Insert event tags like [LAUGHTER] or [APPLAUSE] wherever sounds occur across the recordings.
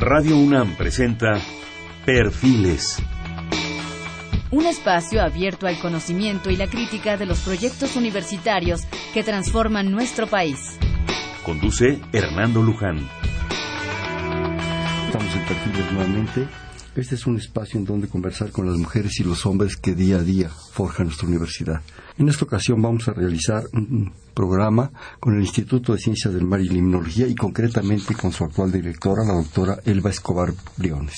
Radio UNAM presenta Perfiles. Un espacio abierto al conocimiento y la crítica de los proyectos universitarios que transforman nuestro país. Conduce Hernando Luján. Estamos en Perfiles nuevamente. Este es un espacio en donde conversar con las mujeres y los hombres que día a día forjan nuestra universidad. En esta ocasión vamos a realizar un programa con el Instituto de Ciencias del Mar y Limnología y concretamente con su actual directora, la doctora Elba Escobar Briones.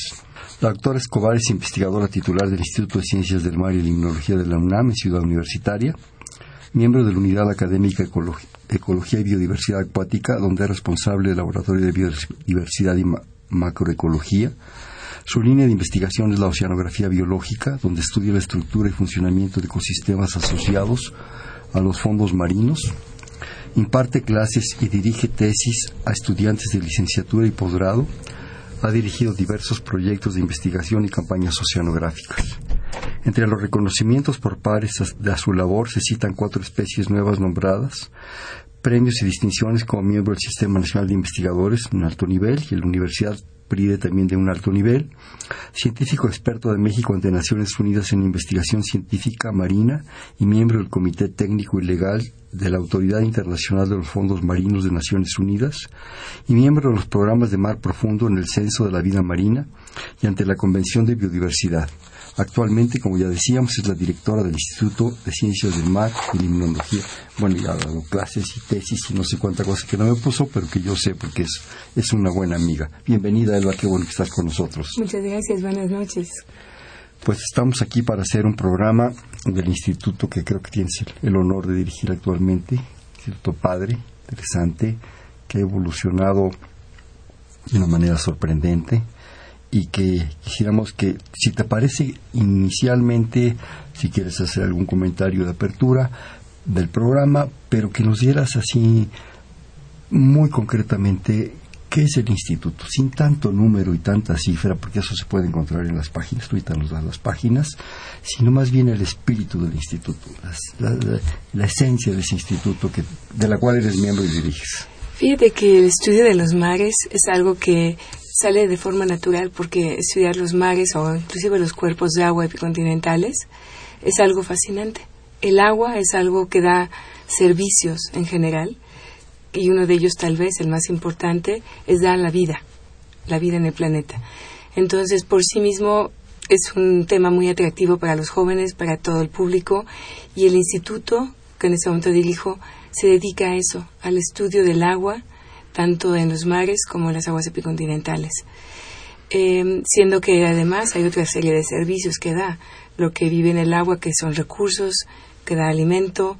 La doctora Escobar es investigadora titular del Instituto de Ciencias del Mar y Limnología de la UNAM en Ciudad Universitaria, miembro de la Unidad Académica Ecología y Biodiversidad Acuática, donde es responsable del Laboratorio de Biodiversidad y Macroecología, su línea de investigación es la oceanografía biológica, donde estudia la estructura y funcionamiento de ecosistemas asociados a los fondos marinos. Imparte clases y dirige tesis a estudiantes de licenciatura y posgrado. Ha dirigido diversos proyectos de investigación y campañas oceanográficas. Entre los reconocimientos por pares de su labor se citan cuatro especies nuevas nombradas, premios y distinciones como miembro del Sistema Nacional de Investigadores en alto nivel y la Universidad PRIDE también de un alto nivel, científico experto de México ante Naciones Unidas en Investigación Científica Marina y miembro del Comité Técnico y Legal de la Autoridad Internacional de los Fondos Marinos de Naciones Unidas y miembro de los programas de Mar Profundo en el Censo de la Vida Marina y ante la Convención de Biodiversidad. Actualmente, como ya decíamos, es la directora del Instituto de Ciencias del Mar y Limnología. Bueno, ya ha dado clases y tesis y no sé cuánta cosa que no me puso, pero que yo sé porque es, es una buena amiga. Bienvenida, Elba, qué bueno que estás con nosotros. Muchas gracias, buenas noches. Pues estamos aquí para hacer un programa del instituto que creo que tienes el, el honor de dirigir actualmente, Instituto Padre, interesante, que ha evolucionado de una manera sorprendente y que quisiéramos que, si te parece, inicialmente, si quieres hacer algún comentario de apertura del programa, pero que nos dieras así muy concretamente qué es el instituto, sin tanto número y tanta cifra, porque eso se puede encontrar en las páginas, tú ahorita nos das las páginas, sino más bien el espíritu del instituto, la, la, esencia de ese instituto que, de la cual eres miembro y diriges. Fíjate que el estudio de los mares es algo que sale de forma natural porque estudiar los mares o inclusive los cuerpos de agua epicontinentales es algo fascinante. El agua es algo que da servicios en general y uno de ellos tal vez el más importante es dar la vida, la vida en el planeta. Entonces, por sí mismo es un tema muy atractivo para los jóvenes, para todo el público y el instituto que en este momento dirijo se dedica a eso, al estudio del agua tanto en los mares como en las aguas epicontinentales. Eh, siendo que además hay otra serie de servicios que da, lo que vive en el agua, que son recursos, que da alimento,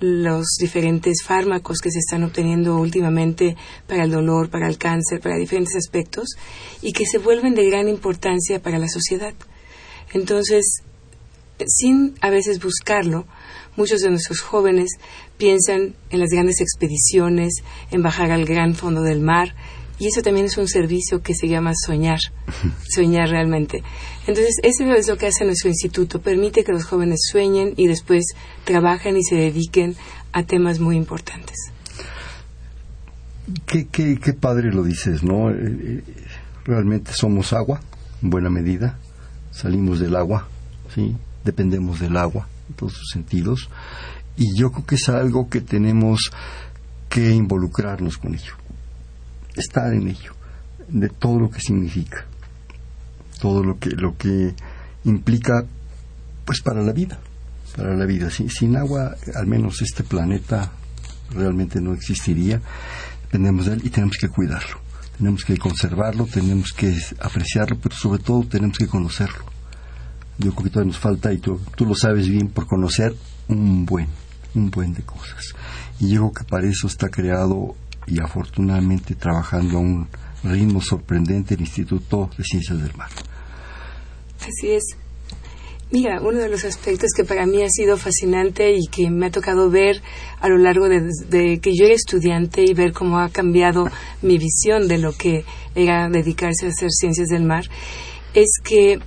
los diferentes fármacos que se están obteniendo últimamente para el dolor, para el cáncer, para diferentes aspectos, y que se vuelven de gran importancia para la sociedad. Entonces, sin a veces buscarlo, muchos de nuestros jóvenes piensan en las grandes expediciones, en bajar al gran fondo del mar, y eso también es un servicio que se llama soñar, soñar realmente. Entonces, eso es lo que hace nuestro instituto, permite que los jóvenes sueñen y después trabajen y se dediquen a temas muy importantes. Qué, qué, qué padre lo dices, ¿no? Realmente somos agua, en buena medida, salimos del agua, ¿sí? Dependemos del agua en todos sus sentidos y yo creo que es algo que tenemos que involucrarnos con ello, estar en ello, de todo lo que significa, todo lo que lo que implica, pues para la vida, para la vida. Sin, sin agua, al menos este planeta realmente no existiría. Dependemos de él y tenemos que cuidarlo, tenemos que conservarlo, tenemos que apreciarlo, pero sobre todo tenemos que conocerlo. Yo creo que todavía nos falta, y tú, tú lo sabes bien, por conocer un buen, un buen de cosas. Y yo creo que para eso está creado y afortunadamente trabajando a un ritmo sorprendente el Instituto de Ciencias del Mar. Así es. Mira, uno de los aspectos que para mí ha sido fascinante y que me ha tocado ver a lo largo de, de, que yo era estudiante y ver cómo ha cambiado [LAUGHS] mi visión de lo que era dedicarse a hacer ciencias del mar, es que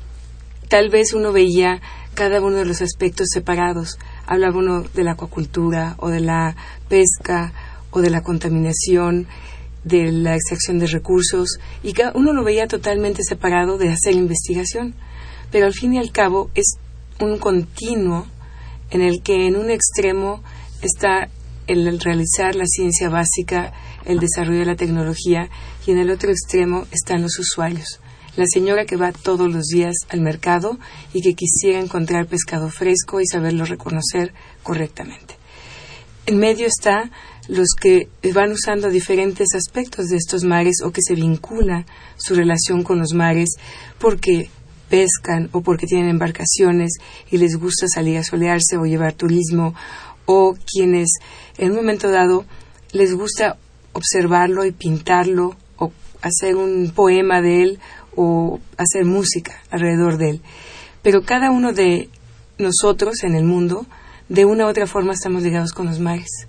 tal vez uno veía cada uno de los aspectos separados. Hablaba uno de la acuacultura o de la pesca o de la contaminación de la extracción de recursos, y uno lo veía totalmente separado de hacer investigación. Pero al fin y al cabo es un continuo en el que en un extremo está el realizar la ciencia básica, el desarrollo de la tecnología, y en el otro extremo están los usuarios. La señora que va todos los días al mercado y que quisiera encontrar pescado fresco y saberlo reconocer correctamente. En medio está los que van usando diferentes aspectos de estos mares o que se vincula su relación con los mares porque pescan o porque tienen embarcaciones y les gusta salir a solearse o llevar turismo o quienes en un momento dado les gusta observarlo y pintarlo o hacer un poema de él o hacer música alrededor de él. Pero cada uno de nosotros en el mundo, de una u otra forma, estamos ligados con los mares.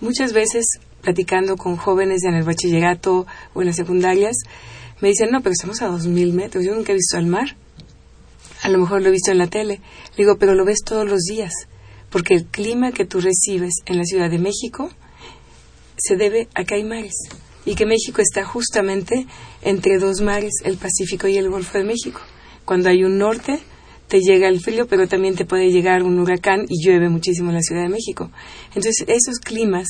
Muchas veces, platicando con jóvenes en el bachillerato o en las secundarias, me dicen, no, pero estamos a dos mil metros, yo nunca he visto el mar. A lo mejor lo he visto en la tele. Le digo, pero lo ves todos los días, porque el clima que tú recibes en la Ciudad de México se debe a que hay mares y que México está justamente entre dos mares, el Pacífico y el Golfo de México. Cuando hay un norte, te llega el frío, pero también te puede llegar un huracán y llueve muchísimo en la Ciudad de México. Entonces, esos climas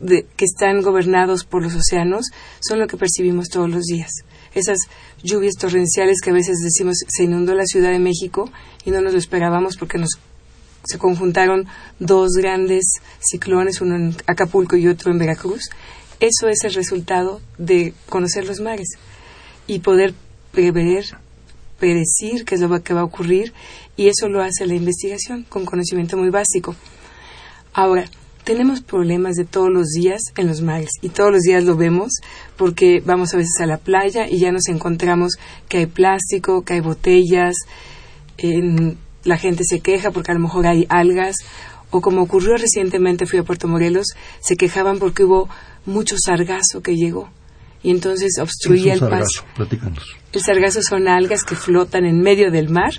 que están gobernados por los océanos son lo que percibimos todos los días. Esas lluvias torrenciales que a veces decimos se inundó la Ciudad de México y no nos lo esperábamos porque nos se conjuntaron dos grandes ciclones, uno en Acapulco y otro en Veracruz. Eso es el resultado de conocer los mares y poder prever, predecir qué es lo que va a ocurrir y eso lo hace la investigación con conocimiento muy básico. Ahora, tenemos problemas de todos los días en los mares y todos los días lo vemos porque vamos a veces a la playa y ya nos encontramos que hay plástico, que hay botellas, la gente se queja porque a lo mejor hay algas o como ocurrió recientemente fui a Puerto Morelos, se quejaban porque hubo mucho sargazo que llegó y entonces obstruía el paso. El sargazo son algas que flotan en medio del mar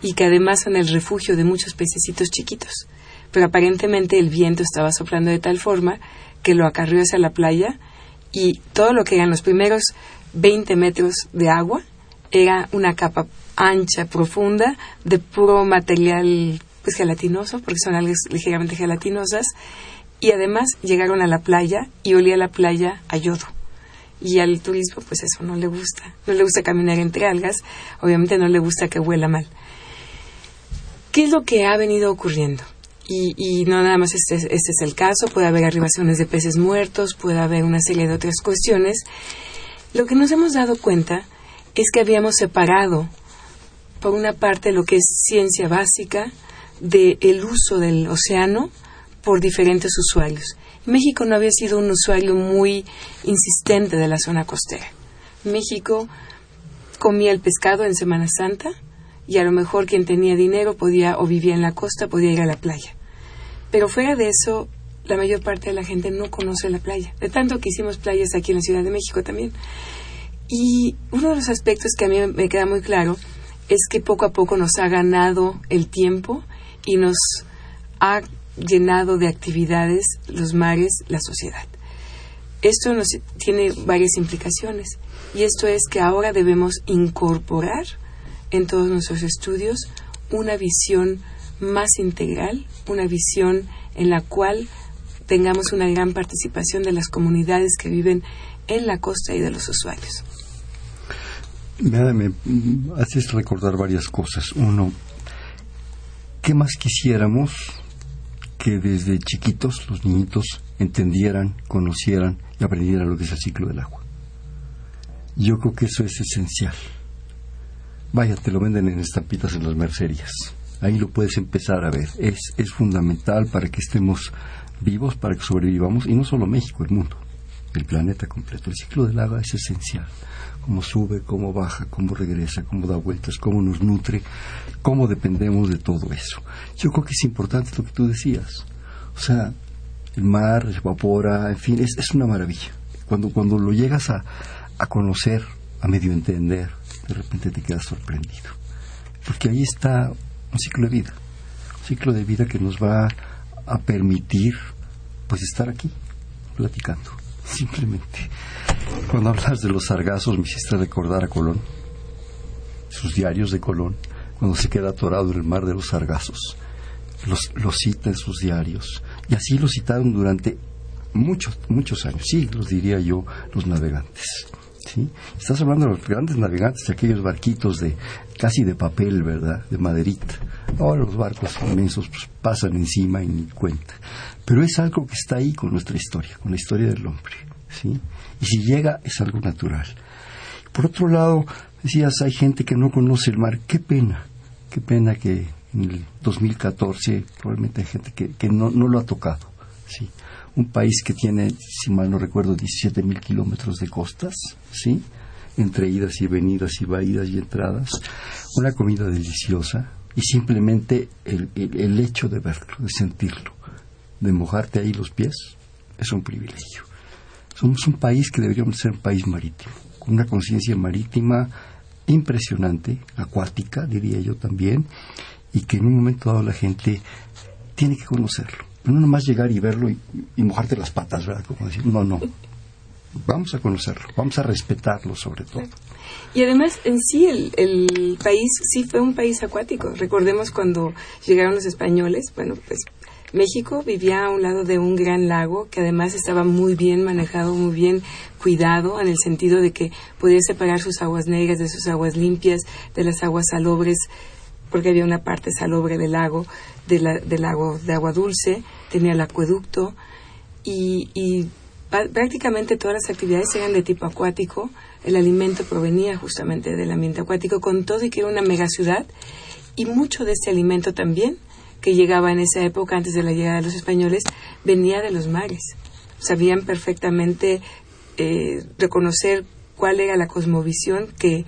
y que además son el refugio de muchos pececitos chiquitos. Pero aparentemente el viento estaba soplando de tal forma que lo acarrió hacia la playa y todo lo que eran los primeros 20 metros de agua era una capa ancha, profunda, de puro material pues gelatinoso, porque son algas ligeramente gelatinosas, y además llegaron a la playa y olía la playa a yodo. Y al turismo, pues eso no le gusta. No le gusta caminar entre algas, obviamente no le gusta que huela mal. ¿Qué es lo que ha venido ocurriendo? Y, no nada más este, este es el caso, puede haber arribaciones de peces muertos, puede haber una serie de otras cuestiones. Lo que nos hemos dado cuenta es que habíamos separado, por una parte, lo que es ciencia básica del uso del océano por diferentes usuarios. México no había sido un usuario muy insistente de la zona costera. México comía el pescado en Semana Santa y a lo mejor quien tenía dinero podía o vivía en la costa podía ir a la playa. Pero fuera de eso, la mayor parte de la gente no conoce la playa. De tanto que hicimos playas aquí en la Ciudad de México también. Y uno de los aspectos que a mí me queda muy claro es que poco a poco nos ha ganado el tiempo y nos ha llenado de actividades los mares, la sociedad. Esto nos tiene varias implicaciones y esto es que ahora debemos incorporar en todos nuestros estudios una visión más integral, una visión en la cual tengamos una gran participación de las comunidades que viven en la costa y de los usuarios. Me, haces recordar varias cosas. Uno, ¿qué más quisiéramos que desde chiquitos los niñitos entendieran, conocieran y aprendieran lo que es el ciclo del agua. Yo creo que eso es esencial. Vaya, te lo venden en estampitas en las mercerías. Ahí lo puedes empezar a ver. Es, es fundamental para que estemos vivos, para que sobrevivamos, y no solo México, el mundo, el planeta completo. El ciclo del agua es esencial cómo sube, cómo baja, cómo regresa, cómo da vueltas, cómo nos nutre, cómo dependemos de todo eso. Yo creo que es importante lo que tú decías. O sea, el mar evapora, en fin, es, una maravilla. Cuando, cuando lo llegas a, a conocer, a medio entender, de repente te quedas sorprendido. Porque ahí está un ciclo de vida, un ciclo de vida que nos va a permitir pues estar aquí platicando, simplemente. Cuando hablas de los sargazos me hiciste recordar a Colón, sus diarios de Colón, cuando se queda atorado en el mar de los sargazos. Los, los cita en sus diarios. Y así lo citaron durante muchos, muchos años, sí, los diría yo, los navegantes. ¿sí? Estás hablando de los grandes navegantes, de aquellos barquitos de casi de papel, ¿verdad? De maderita. Ahora los barcos inmensos pues, pasan encima y ni cuenta. Pero es algo que está ahí con nuestra historia, con la historia del hombre. ¿sí? Y si llega, es algo natural. Por otro lado, decías, hay gente que no conoce el mar. Qué pena, qué pena que en el 2014 probablemente hay gente que, que no, no lo ha tocado. ¿sí? Un país que tiene, si mal no recuerdo, 17 mil kilómetros de costas, ¿sí? entre idas y venidas y vaídas y entradas, una comida deliciosa y simplemente el, el, el hecho de verlo, de sentirlo, de mojarte ahí los pies, es un privilegio. Somos un país que deberíamos ser un país marítimo, con una conciencia marítima impresionante, acuática, diría yo también, y que en un momento dado la gente tiene que conocerlo. No nomás llegar y verlo y, mojarte las patas, ¿verdad? Como decir, no, no. Vamos a conocerlo, vamos a respetarlo sobre todo. Y además, en sí, el, el país sí fue un país acuático. Recordemos cuando llegaron los españoles, bueno, pues México vivía a un lado de un gran lago que además estaba muy bien manejado, muy bien cuidado, en el sentido de que podía separar sus aguas negras de sus aguas limpias, de las aguas salobres, porque había una parte salobre del lago, de la, del lago de agua dulce, tenía el acueducto y, y prácticamente todas las actividades eran de tipo acuático. El alimento provenía justamente del ambiente acuático, con todo y que era una megaciudad. Y mucho de este alimento también, que llegaba en esa época, antes de la llegada de los españoles, venía de los mares. Sabían perfectamente eh, reconocer cuál era la cosmovisión que,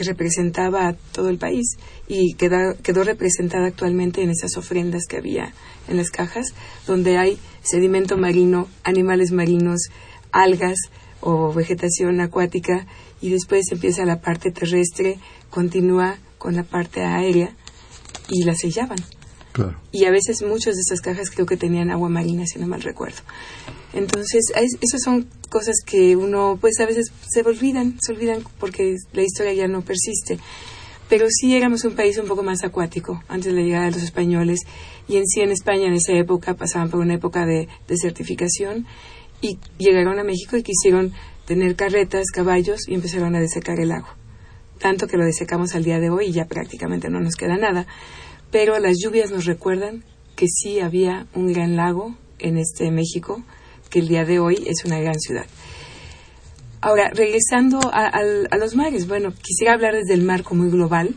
representaba a todo el país y quedó, quedó representada actualmente en esas ofrendas que había en las cajas, donde hay sedimento marino, animales marinos, algas o vegetación acuática y después empieza la parte terrestre, continúa con la parte aérea y la sellaban. Claro. Y a veces muchas de esas cajas creo que tenían agua marina, si no mal recuerdo. Entonces, esas son cosas que uno, pues a veces se olvidan, se olvidan porque la historia ya no persiste. Pero sí éramos un país un poco más acuático antes de la llegada de los españoles. Y en sí en España en esa época pasaban por una época de desertificación y llegaron a México y quisieron tener carretas, caballos y empezaron a desecar el lago. Tanto que lo desecamos al día de hoy y ya prácticamente no nos queda nada. Pero las lluvias nos recuerdan que sí había un gran lago en este México, que el día de hoy es una gran ciudad. Ahora, regresando a, a, los mares, bueno, quisiera hablar desde el marco muy global.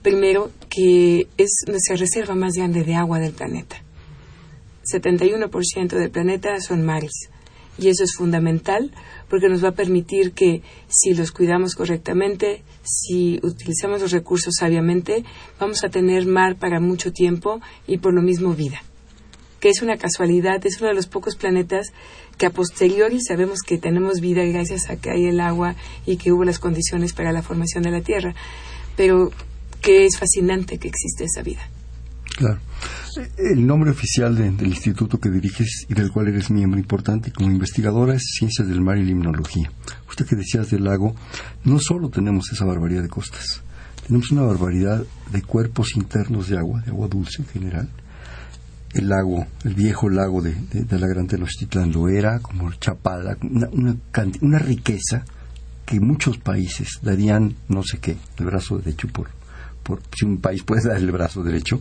Primero, que es nuestra reserva más grande de agua del planeta. 71% del planeta son mares. Y eso es fundamental porque nos va a permitir que si los cuidamos correctamente, si utilizamos los recursos sabiamente, vamos a tener mar para mucho tiempo y por lo mismo vida. Que es una casualidad, es uno de los pocos planetas que a posteriori sabemos que tenemos vida gracias a que hay el agua y que hubo las condiciones para la formación de la Tierra, pero que es fascinante que existe esa vida. Claro. El nombre oficial de, del instituto que diriges y del cual eres miembro importante como investigadora es Ciencias del Mar y Limnología. Usted que decías del lago, no solo tenemos esa barbaridad de costas, tenemos una barbaridad de cuerpos internos de agua, de agua dulce en general, el lago, el viejo lago de la Gran Tenochtitlán lo era, como Chapala, una, una, una, riqueza que muchos países darían, no sé qué, el brazo derecho por, por, si un país puede dar el brazo derecho,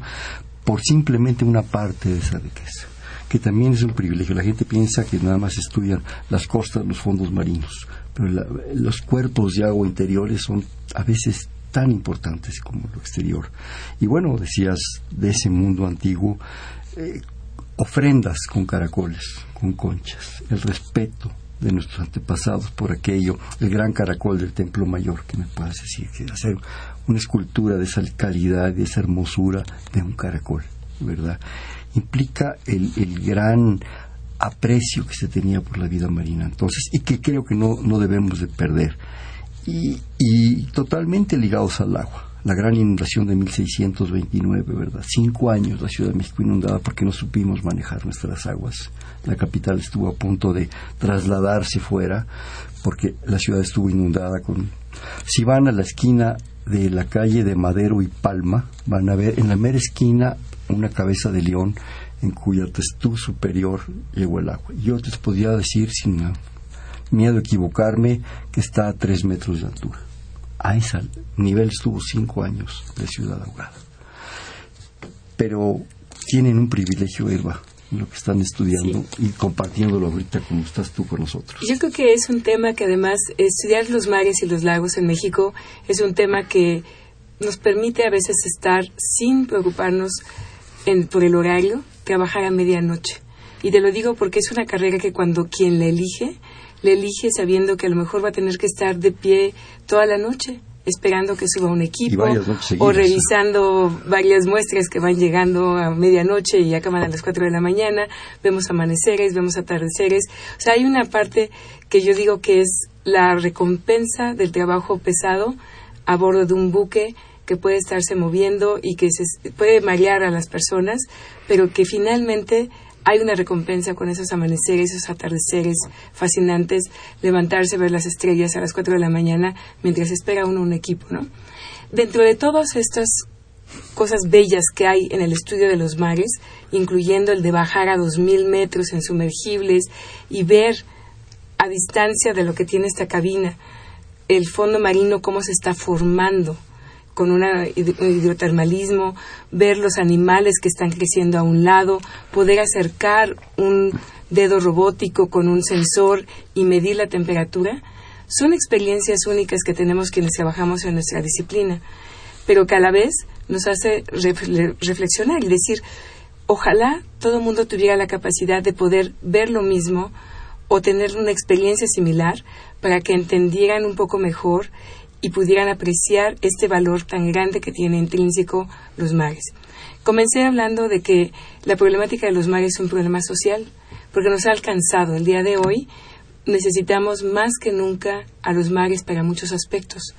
por simplemente una parte de esa riqueza, que también es un privilegio. La gente piensa que nada más estudian las costas, los fondos marinos, pero la, los cuerpos de agua interiores son a veces tan importantes como lo exterior. Y bueno, decías de ese mundo antiguo, eh, ofrendas con caracoles, con conchas, el respeto de nuestros antepasados por aquello, el gran caracol del Templo Mayor, que me puedas decir, que hacer una escultura de esa calidad, de esa hermosura de un caracol, ¿verdad? Implica el, el gran aprecio que se tenía por la vida marina entonces y que creo que no, no debemos de perder. Y, y totalmente ligados al agua, la gran inundación de 1629, ¿verdad? Cinco años la Ciudad de México inundada porque no supimos manejar nuestras aguas. La capital estuvo a punto de trasladarse fuera porque la ciudad estuvo inundada con... Si van a la esquina de la calle de Madero y Palma, van a ver en la mera esquina una cabeza de león en cuya testú superior llegó el agua. Yo les podría decir, sin miedo a equivocarme, que está a tres metros de altura. A ese nivel estuvo cinco años de ciudad ahogada. Pero tienen un privilegio, Eva, lo que están estudiando y compartiéndolo ahorita como estás tú con nosotros. Yo creo que es un tema que además estudiar los mares y los lagos en México es un tema que nos permite a veces estar sin preocuparnos por el horario, trabajar a medianoche. Y te lo digo porque es una carrera que cuando quien la elige, le elige sabiendo que a lo mejor va a tener que estar de pie toda la noche esperando que suba un equipo o revisando varias muestras que van llegando a medianoche y acaban a las 4 de la mañana, vemos amaneceres, vemos atardeceres. O sea, hay una parte que yo digo que es la recompensa del trabajo pesado a bordo de un buque que puede estarse moviendo y que se puede marear a las personas, pero que finalmente hay una recompensa con esos amaneceres, esos atardeceres fascinantes, levantarse, ver las estrellas a las 4 de la mañana mientras espera uno un equipo, ¿no? Dentro de todas estas cosas bellas que hay en el estudio de los mares, incluyendo el de bajar a 2.000 metros en sumergibles y ver a distancia de lo que tiene esta cabina el fondo marino, cómo se está formando, con un hidrotermalismo, ver los animales que están creciendo a un lado, poder acercar un dedo robótico con un sensor y medir la temperatura, son experiencias únicas que tenemos quienes trabajamos en nuestra disciplina, pero que a la vez nos hace reflexionar y decir, ojalá todo el mundo tuviera la capacidad de poder ver lo mismo o tener una experiencia similar para que entendieran un poco mejor y pudieran apreciar este valor tan grande que tiene intrínseco los mares. Comencé hablando de que la problemática de los mares es un problema social, porque nos ha alcanzado el día de hoy. Necesitamos más que nunca a los mares para muchos aspectos.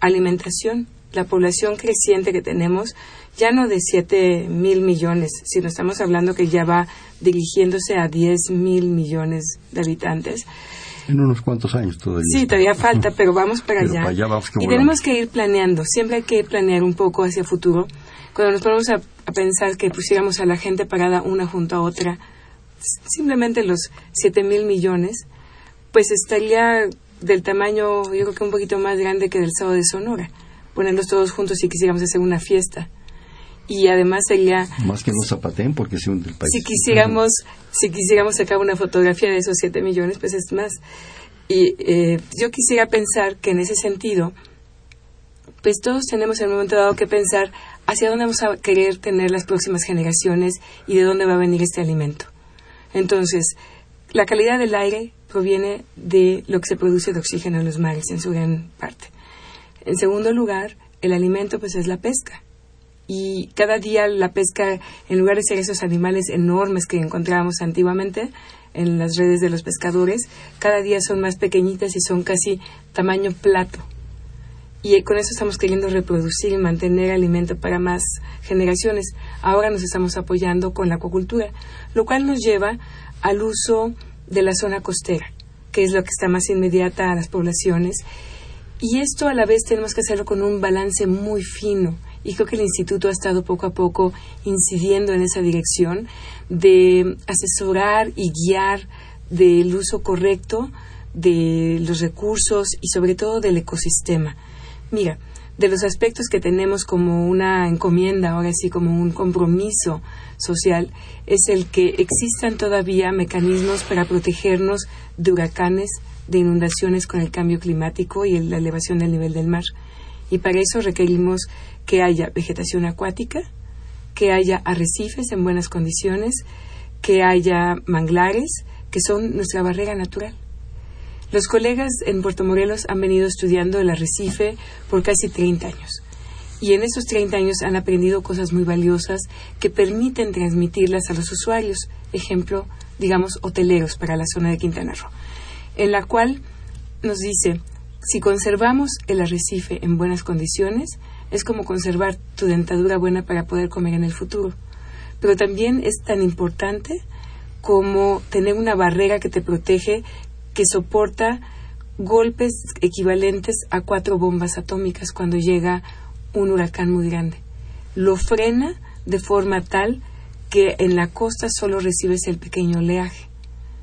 Alimentación, la población creciente que tenemos, ya no de 7 mil millones, sino estamos hablando que ya va dirigiéndose a 10 mil millones de habitantes en unos cuantos años todavía. Sí, todavía falta, pero vamos para allá. y tenemos que ir planeando, siempre hay que planear un poco hacia el futuro. Cuando nos ponemos a, pensar que pusiéramos a la gente parada una junto a otra, simplemente los 7 mil millones, pues estaría del tamaño, yo creo que un poquito más grande que del Estado de Sonora. Ponerlos todos juntos si quisiéramos hacer una fiesta y además sería más que no zapaten porque se hunde el país. si quisiéramos si quisiéramos sacar una fotografía de esos 7 millones pues es más. Y eh, yo quisiera pensar que en ese sentido pues todos tenemos en un momento dado que pensar hacia dónde vamos a querer tener las próximas generaciones y de dónde va a venir este alimento. Entonces la calidad del aire proviene de lo que se produce de oxígeno en los mares en su gran parte. En segundo lugar el alimento pues es la pesca y cada día la pesca, en lugar de ser esos animales enormes que encontrábamos antiguamente en las redes de los pescadores, cada día son más pequeñitas y son casi tamaño plato. Y con eso estamos queriendo reproducir y mantener alimento para más generaciones. Ahora nos estamos apoyando con la acuacultura, lo cual nos lleva al uso de la zona costera, que es lo que está más inmediata a las poblaciones. Y esto a la vez tenemos que hacerlo con un balance muy fino y creo que el instituto ha estado poco a poco incidiendo en esa dirección de asesorar y guiar del uso correcto de los recursos y sobre todo del ecosistema. Mira, de los aspectos que tenemos como una encomienda, ahora sí como un compromiso social, es el que existan todavía mecanismos para protegernos de huracanes, de inundaciones con el cambio climático y la elevación del nivel del mar. Y para eso requerimos que haya vegetación acuática, que haya arrecifes en buenas condiciones, que haya manglares, que son nuestra barrera natural. Los colegas en Puerto Morelos han venido estudiando el arrecife por casi 30 años. Y en esos 30 años han aprendido cosas muy valiosas que permiten transmitirlas a los usuarios. Ejemplo, digamos, hoteleros para la zona de Quintana Roo. En la cual nos dice, si conservamos el arrecife en buenas condiciones, es como conservar tu dentadura buena para poder comer en el futuro. Pero también es tan importante como tener una barrera que te protege, que soporta golpes equivalentes a cuatro bombas atómicas cuando llega un huracán muy grande. Lo frena de forma tal que en la costa solo recibes el pequeño oleaje,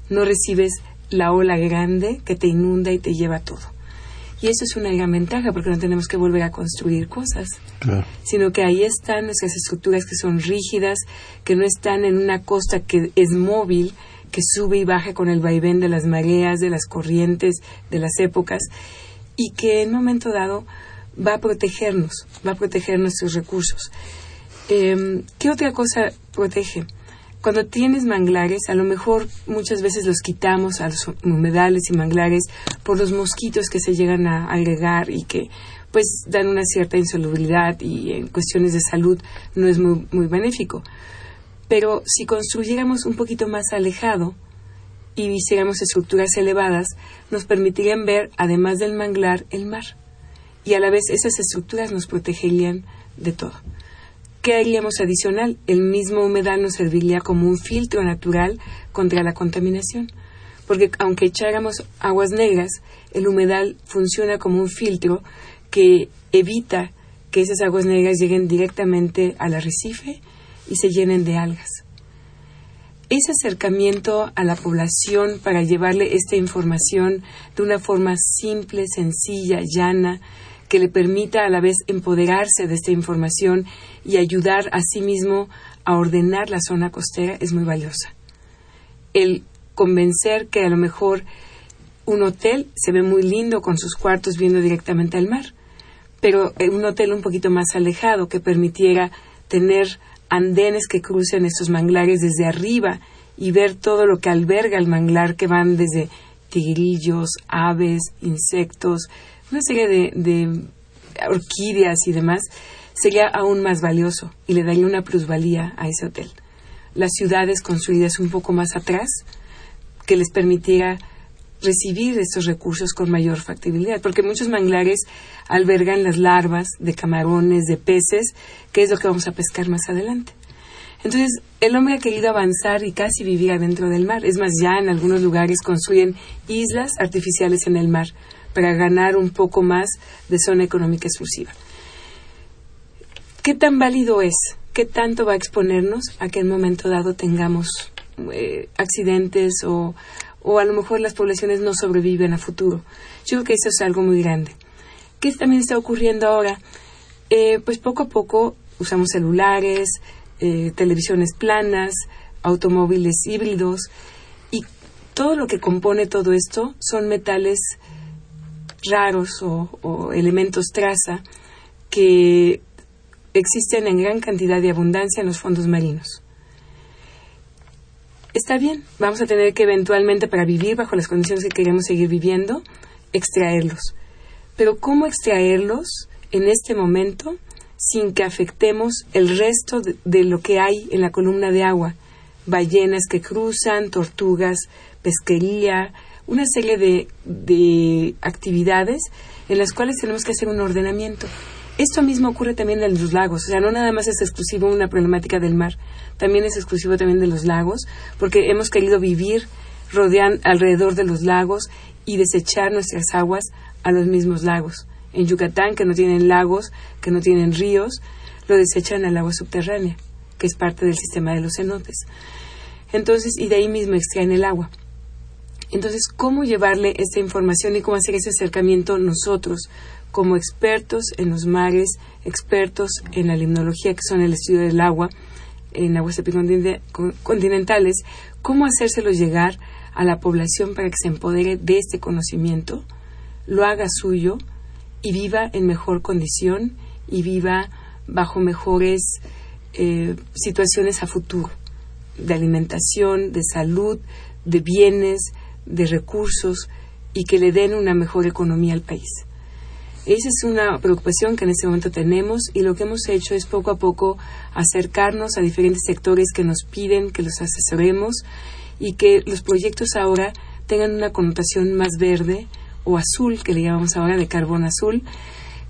no recibes la ola grande que te inunda y te lleva todo. Y eso es una gran ventaja porque no tenemos que volver a construir cosas, sino que ahí están nuestras estructuras que son rígidas, que no están en una costa que es móvil, que sube y baja con el vaivén de las mareas, de las corrientes, de las épocas, y que en un momento dado va a protegernos, va a proteger nuestros recursos. Em, ¿Qué otra cosa protege? Cuando tienes manglares, a lo mejor muchas veces los quitamos a los humedales y manglares por los mosquitos que se llegan a agregar y que pues dan una cierta insolubilidad y en cuestiones de salud no es muy, muy benéfico. Pero si construyéramos un poquito más alejado y hiciéramos estructuras elevadas, nos permitirían ver, además del manglar, el mar. Y a la vez esas estructuras nos protegerían de todo. ¿Qué haríamos adicional? El mismo humedal nos serviría como un filtro natural contra la contaminación. Porque aunque echáramos aguas negras, el humedal funciona como un filtro que evita que esas aguas negras lleguen directamente al arrecife y se llenen de algas. Ese acercamiento a la población para llevarle esta información de una forma simple, sencilla, llana, que le permita a la vez empoderarse de esta información y ayudar a sí mismo a ordenar la zona costera es muy valiosa. El convencer que a lo mejor un hotel se ve muy lindo con sus cuartos viendo directamente al mar, pero un hotel un poquito más alejado que permitiera tener andenes que crucen estos manglares desde arriba y ver todo lo que alberga el manglar que van desde tigrillos, aves, insectos, una serie de, orquídeas y demás, sería aún más valioso y le daría una plusvalía a ese hotel. Las ciudades construidas un poco más atrás, que les permitiera recibir estos recursos con mayor factibilidad, porque muchos manglares albergan las larvas de camarones, de peces, que es lo que vamos a pescar más adelante. Entonces, el hombre ha querido avanzar y casi vivir adentro del mar. Es más, ya en algunos lugares construyen islas artificiales en el mar para ganar un poco más de zona económica exclusiva. ¿Qué tan válido es? ¿Qué tanto va a exponernos a que en un momento dado tengamos eh, accidentes o, o a lo mejor las poblaciones no sobreviven a futuro? Yo creo que eso es algo muy grande. ¿Qué también está ocurriendo ahora? Eh, pues poco a poco usamos celulares, eh, televisiones planas, automóviles híbridos y todo lo que compone todo esto son metales raros o, elementos traza que existen en gran cantidad de abundancia en los fondos marinos. Está bien, vamos a tener que eventualmente, para vivir bajo las condiciones que queremos seguir viviendo, extraerlos. Pero ¿cómo extraerlos en este momento sin que afectemos el resto de, lo que hay en la columna de agua? Ballenas que cruzan, tortugas, pesquería, una serie de, de actividades en las cuales tenemos que hacer un ordenamiento. Esto mismo ocurre también en los lagos, o sea, no nada más es exclusivo una problemática del mar, también es exclusivo también de los lagos, porque hemos querido vivir rodean, alrededor de los lagos y desechar nuestras aguas a los mismos lagos. En Yucatán, que no tienen lagos, que no tienen ríos, lo desechan al agua subterránea, que es parte del sistema de los cenotes. Entonces, y de ahí mismo extraen el agua. Entonces, ¿cómo llevarle esta información y cómo hacer ese acercamiento nosotros, como expertos en los mares, expertos en la limnología, que son el estudio del agua, en aguas continentales, cómo hacérselo llegar a la población para que se empodere de este conocimiento, lo haga suyo y viva en mejor condición y viva bajo mejores eh, situaciones a futuro, de alimentación, de salud, de bienes, de recursos y que le den una mejor economía al país. Esa es una preocupación que en este momento tenemos y lo que hemos hecho es poco a poco acercarnos a diferentes sectores que nos piden que los asesoremos y que los proyectos ahora tengan una connotación más verde o azul, que le llamamos ahora de carbón azul,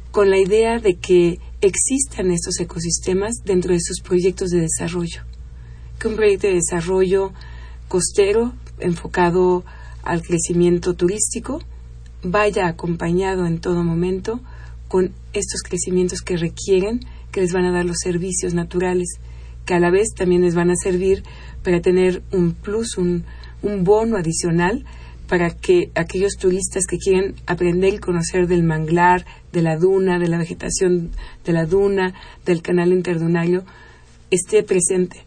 con la idea de que existan estos ecosistemas dentro de sus proyectos de desarrollo. Que un proyecto de desarrollo costero enfocado al crecimiento turístico vaya acompañado en todo momento con estos crecimientos que requieren, que les van a dar los servicios naturales, que a la vez también les van a servir para tener un plus, un, un bono adicional para que aquellos turistas que quieren aprender y conocer del manglar, de la duna, de la vegetación de la duna, del canal interdunario, esté presente.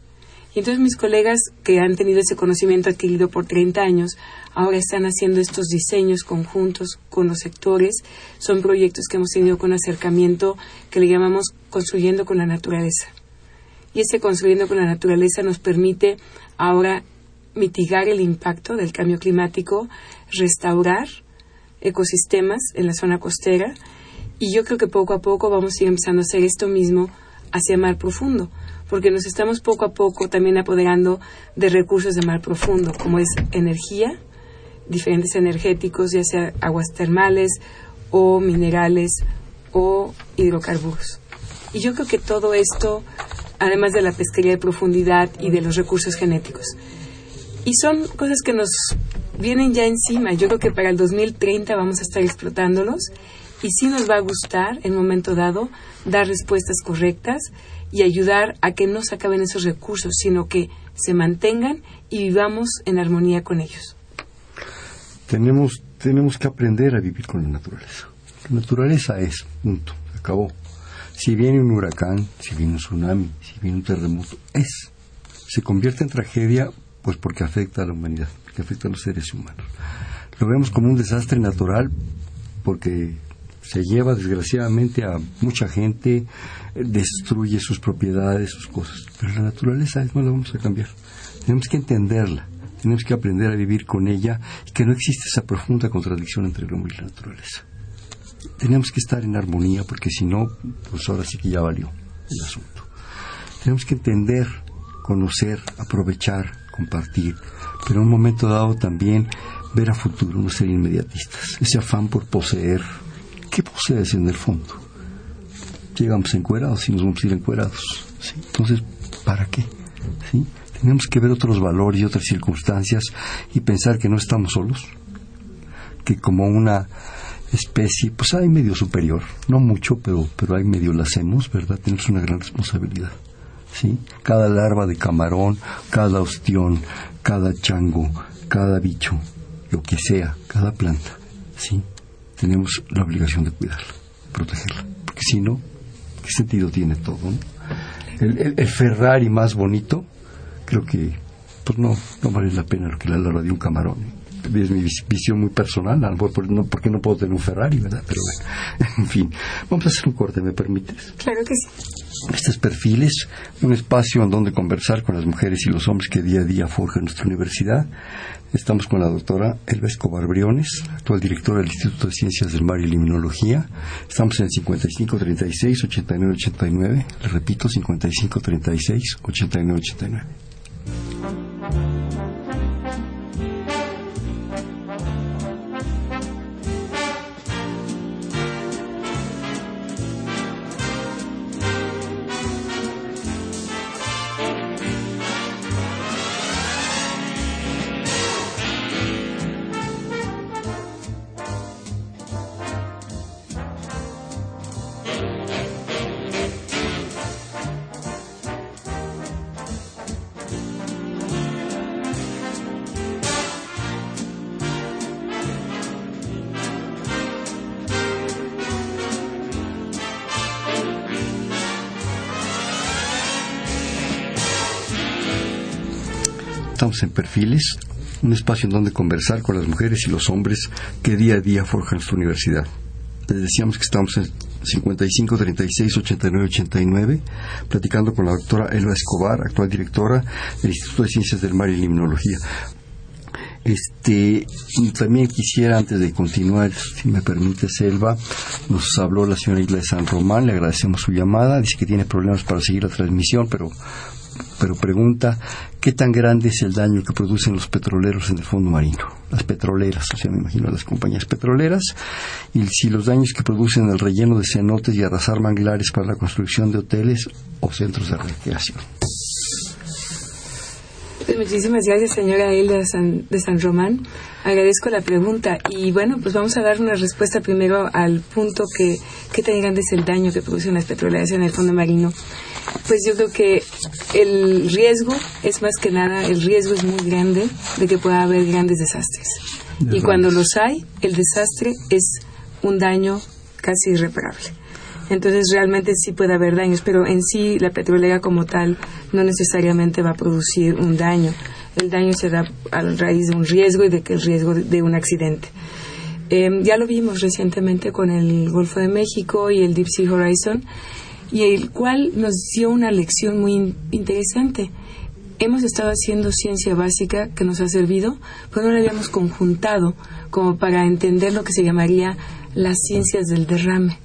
Y entonces mis colegas que han tenido ese conocimiento adquirido por 30 años, ahora están haciendo estos diseños conjuntos con los sectores. Son proyectos que hemos tenido con acercamiento que le llamamos construyendo con la naturaleza. Y ese construyendo con la naturaleza nos permite ahora mitigar el impacto del cambio climático, restaurar ecosistemas en la zona costera y yo creo que poco a poco vamos a ir empezando a hacer esto mismo hacia mar profundo, porque nos estamos poco a poco también apoderando de recursos de mar profundo, como es energía, diferentes energéticos, ya sea aguas termales o minerales o hidrocarburos. Y yo creo que todo esto, además de la pesquería de profundidad y de los recursos genéticos, y son cosas que nos vienen ya encima. Yo creo que para el 2030 vamos a estar explotándolos y sí nos va a gustar en momento dado dar respuestas correctas y ayudar a que no se acaben esos recursos, sino que se mantengan y vivamos en armonía con ellos. Tenemos, tenemos que aprender a vivir con la naturaleza. La naturaleza es, punto, acabó. Si viene un huracán, si viene un tsunami, si viene un terremoto, es. Se convierte en tragedia pues porque afecta a la humanidad, porque afecta a los seres humanos. Lo vemos como un desastre natural porque se lleva desgraciadamente a mucha gente, destruye sus propiedades, sus cosas. Pero la naturaleza no la vamos a cambiar. Tenemos que entenderla, tenemos que aprender a vivir con ella y que no existe esa profunda contradicción entre el hombre y la naturaleza. Tenemos que estar en armonía porque si no, pues ahora sí que ya valió el asunto. Tenemos que entender, conocer, aprovechar, compartir, pero en un momento dado también ver a futuro, no ser inmediatistas. Ese afán por poseer, ¿qué posees en el fondo? Llegamos encuerados y nos vamos a ir encuerados. Entonces, ¿para qué? ¿Sí? Tenemos que ver otros valores y otras circunstancias y pensar que no estamos solos, que como una especie, pues hay medio superior, no mucho, pero, pero hay medio lo hacemos, ¿verdad? Tenemos una gran responsabilidad. ¿sí? Cada larva de camarón, cada ostión, cada chango, cada bicho, lo que sea, cada planta, ¿sí? Tenemos la obligación de cuidarla, protegerla, porque si no, ¿qué sentido tiene todo? El, Ferrari más bonito, creo que pues no, no vale la pena lo que la larva de un camarón. Es mi visión muy personal, porque no puedo tener un Ferrari, ¿verdad? Pero bueno, [LAUGHS] en fin, vamos a hacer un corte, ¿me permites? Claro que sí estos perfiles, un espacio en donde conversar con las mujeres y los hombres que día a día forjan nuestra universidad. Estamos con la doctora Elba Escobar Briones, actual directora del Instituto de Ciencias del Mar y Limnología. Estamos en 5536-8989. Le repito, 5536-8989. En Perfiles, un espacio en donde conversar con las mujeres y los hombres que día a día forjan nuestra universidad. Les decíamos que estamos en 55 36 89 89, platicando con la doctora Elba Escobar, actual directora del Instituto de Ciencias del Mar y Limnología. Este, también quisiera, antes de continuar, si me permite, Elba, nos habló la señora Isla de San Román, le agradecemos su llamada, dice que tiene problemas para seguir la transmisión, pero pero pregunta qué tan grande es el daño que producen los petroleros en el fondo marino, las petroleras, o sea, me imagino las compañías petroleras, y si los daños que producen en el relleno de cenotes y arrasar manglares para la construcción de hoteles o centros de recreación. Muchísimas gracias, señora Hilda de San Román. Agradezco la pregunta y bueno, pues vamos a dar una respuesta primero al punto que qué tan grande es el daño que producen las petroleras en el fondo marino. Pues yo creo que el riesgo es más que nada, el riesgo es muy grande de que pueda haber grandes desastres. y cuando los hay, el desastre es un daño casi irreparable. Entonces realmente sí puede haber daños, pero en sí la petrolera como tal no necesariamente va a producir un daño. El daño se da a raíz de un riesgo y de que el riesgo de un accidente. Em, ya lo vimos recientemente con el Golfo de México y el Deep Sea Horizon, y el cual nos dio una lección muy interesante. Hemos estado haciendo ciencia básica que nos ha servido, pero no la habíamos conjuntado como para entender lo que se llamaría las ciencias del derrame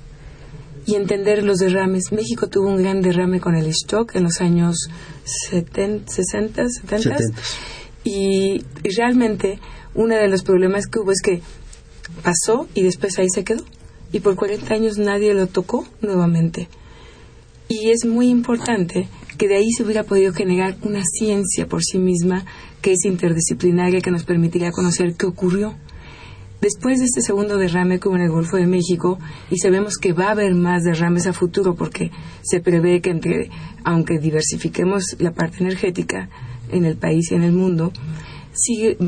y entender los derrames. México tuvo un gran derrame con el stock en los años 70, 60, 70, Y, realmente uno de los problemas que hubo es que pasó y después ahí se quedó. Y por 40 años nadie lo tocó nuevamente. Y es muy importante que de ahí se hubiera podido generar una ciencia por sí misma que es interdisciplinaria, que nos permitiría conocer qué ocurrió. Después de este segundo derrame como en el Golfo de México, y sabemos que va a haber más derrames a futuro porque se prevé que aunque diversifiquemos la parte energética en el país y en el mundo,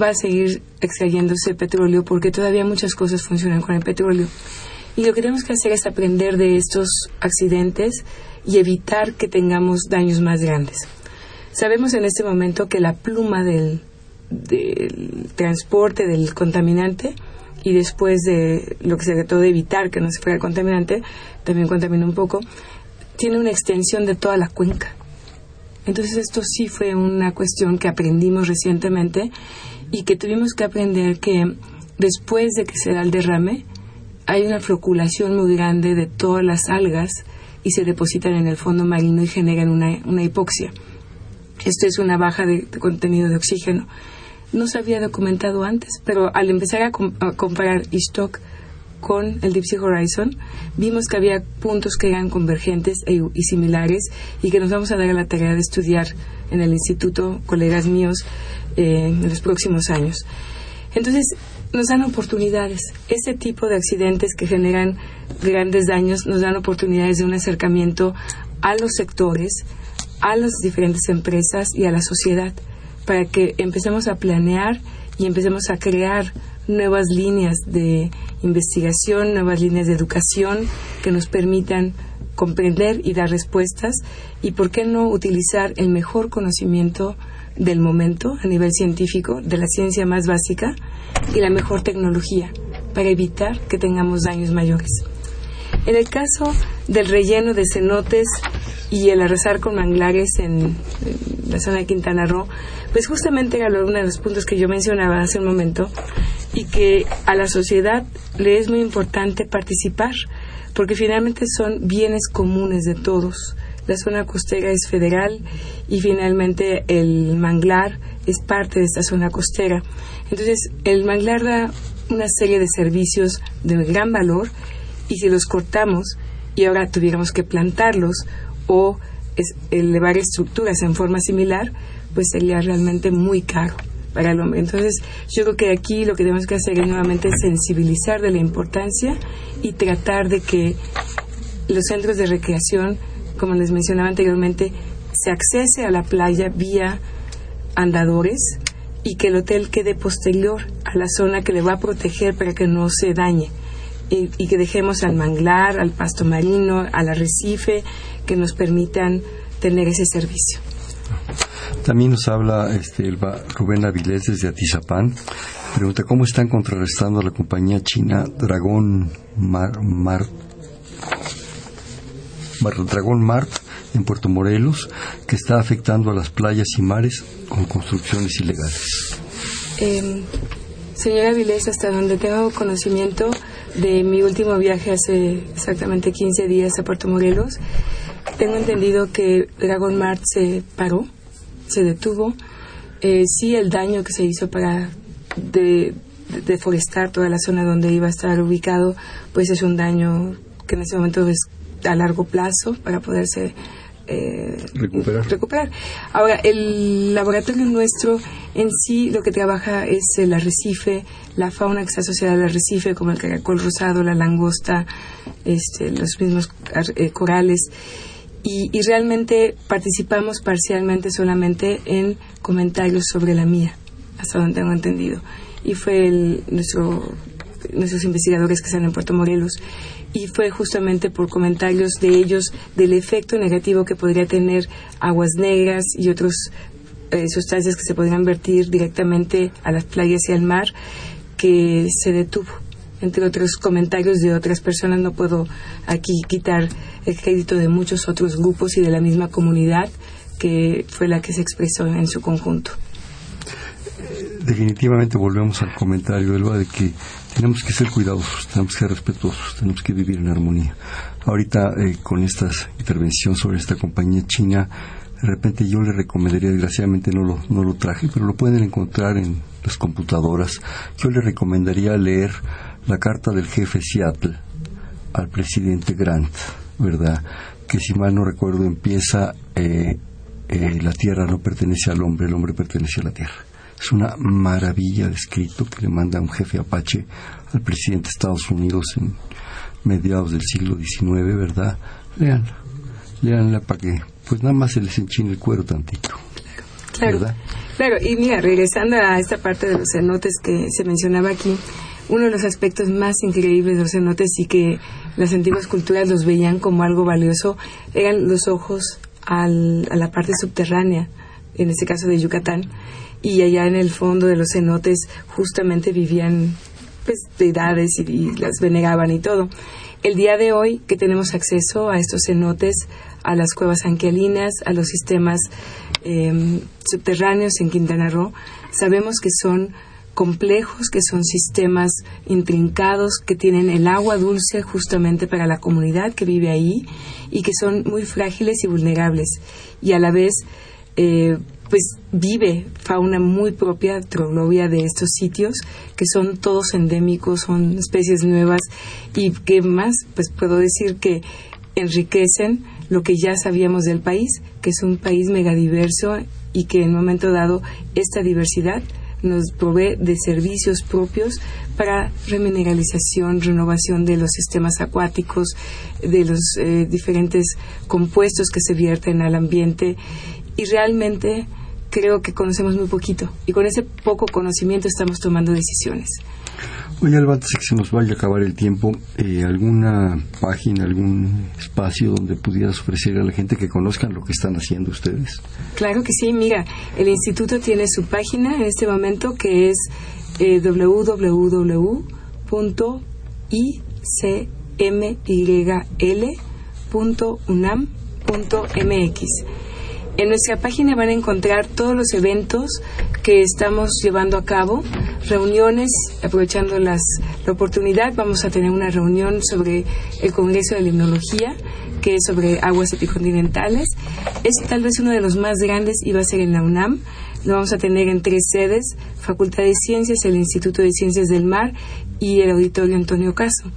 va a seguir extrayéndose petróleo porque todavía muchas cosas funcionan con el petróleo. Y lo que tenemos que hacer es aprender de estos accidentes y evitar que tengamos daños más grandes. Sabemos en este momento que la pluma del, transporte del contaminante y después de lo que se trató de evitar que no se fuera contaminante, también contaminó un poco, tiene una extensión de toda la cuenca. Entonces esto sí fue una cuestión que aprendimos recientemente y que tuvimos que aprender que después de que se da el derrame, hay una floculación muy grande de todas las algas y se depositan en el fondo marino y generan una, una hipoxia. Esto es una baja de contenido de oxígeno no se había documentado antes, pero al empezar a, comparar Stock con el Deep Sea Horizon, vimos que había puntos que eran convergentes e, y similares y que nos vamos a dar a la tarea de estudiar en el instituto, colegas míos, eh, en los próximos años. Entonces, nos dan oportunidades. Ese tipo de accidentes que generan grandes daños nos dan oportunidades de un acercamiento a los sectores, a las diferentes empresas y a la sociedad para que empecemos a planear y empecemos a crear nuevas líneas de investigación, nuevas líneas de educación que nos permitan comprender y dar respuestas y por qué no utilizar el mejor conocimiento del momento a nivel científico, de la ciencia más básica y la mejor tecnología para evitar que tengamos daños mayores. En el caso del relleno de cenotes y el arrasar con manglares en, la zona de Quintana Roo, pues justamente era uno de los puntos que yo mencionaba hace un momento y que a la sociedad le es muy importante participar porque finalmente son bienes comunes de todos. La zona costera es federal y finalmente el manglar es parte de esta zona costera. Entonces, el manglar da una serie de servicios de gran valor y si los cortamos y ahora tuviéramos que plantarlos o elevar estructuras en forma similar, pues sería realmente muy caro para el hombre. Entonces, yo creo que aquí lo que tenemos que hacer es nuevamente sensibilizar de la importancia y tratar de que los centros de recreación, como les mencionaba anteriormente, se accese a la playa vía andadores y que el hotel quede posterior a la zona que le va a proteger para que no se dañe y, que dejemos al manglar, al pasto marino, al arrecife, que nos permitan tener ese servicio. También nos habla este, Rubén Avilés desde Atizapán. Pregunta, ¿cómo están contrarrestando la compañía china Dragón Mar, Mar, Dragón Mart en Puerto Morelos, que está afectando a las playas y mares con construcciones ilegales? Eh, señora Avilés, hasta donde tengo conocimiento, de mi último viaje hace exactamente 15 días a Puerto Morelos, tengo entendido que Dragon Mart se paró se detuvo. Eh, sí, el daño que se hizo para deforestar toda la zona donde iba a estar ubicado, pues es un daño que en ese momento es a largo plazo para poderse eh, recuperar. Ahora, el laboratorio nuestro en sí lo que trabaja es el arrecife, la fauna que está asociada al arrecife, como el caracol rosado, la langosta, este, los mismos eh, corales. Y, realmente participamos parcialmente solamente en comentarios sobre la mía, hasta donde tengo entendido. Y fue el, nuestro, nuestros investigadores que están en Puerto Morelos y fue justamente por comentarios de ellos del efecto negativo que podría tener aguas negras y otras eh, sustancias que se podrían vertir directamente a las playas y al mar que se detuvo. Entre otros comentarios de otras personas, no puedo aquí quitar el crédito de muchos otros grupos y de la misma comunidad que fue la que se expresó en su conjunto. Definitivamente volvemos al comentario, Elba, de que tenemos que ser cuidadosos, tenemos que ser respetuosos, tenemos que vivir en armonía. Ahorita, eh, con esta intervención sobre esta compañía china, de repente yo le recomendaría, desgraciadamente no lo, no lo traje, pero lo pueden encontrar en las computadoras. Yo le recomendaría leer la carta del jefe Seattle al presidente Grant, ¿verdad? Que si mal no recuerdo empieza, eh, eh, la tierra no pertenece al hombre, el hombre pertenece a la tierra. Es una maravilla de escrito que le manda un jefe apache al presidente de Estados Unidos en mediados del siglo XIX, ¿verdad? Leanla, leanla para que, pues nada más se les enchine el cuero tantito. Claro, ¿verdad? claro, y mira, regresando a esta parte de los cenotes que se mencionaba aquí, uno de los aspectos más increíbles de los cenotes y que las antiguas culturas los veían como algo valioso eran los ojos al, a la parte subterránea, en este caso de Yucatán, y allá en el fondo de los cenotes justamente vivían pues, deidades y, las veneraban y todo. El día de hoy que tenemos acceso a estos cenotes, a las cuevas anquelinas, a los sistemas em, subterráneos en Quintana Roo, sabemos que son complejos, que son sistemas intrincados, que tienen el agua dulce justamente para la comunidad que vive ahí y que son muy frágiles y vulnerables. Y a la vez eh, pues vive fauna muy propia, troglobia de estos sitios, que son todos endémicos, son especies nuevas y que más, pues puedo decir que enriquecen lo que ya sabíamos del país, que es un país megadiverso y que en un momento dado esta diversidad nos provee de servicios propios para remineralización, renovación de los sistemas acuáticos, de los eh, diferentes compuestos que se vierten al ambiente. Y realmente creo que conocemos muy poquito y con ese poco conocimiento estamos tomando decisiones. Oye, Alba, antes que se nos vaya a acabar el tiempo, eh, ¿alguna página, algún espacio donde pudieras ofrecer a la gente que conozcan lo que están haciendo ustedes? Claro que sí, mira, el instituto tiene su página en este momento que es eh, www.icmyl.unam.mx. En nuestra página van a encontrar todos los eventos que estamos llevando a cabo, reuniones, aprovechando las, la oportunidad, vamos a tener una reunión sobre el Congreso de Limnología, que es sobre aguas epicontinentales. Es tal vez uno de los más grandes y va a ser en la UNAM. Lo vamos a tener en tres sedes, Facultad de Ciencias, el Instituto de Ciencias del Mar y el Auditorio Antonio Caso.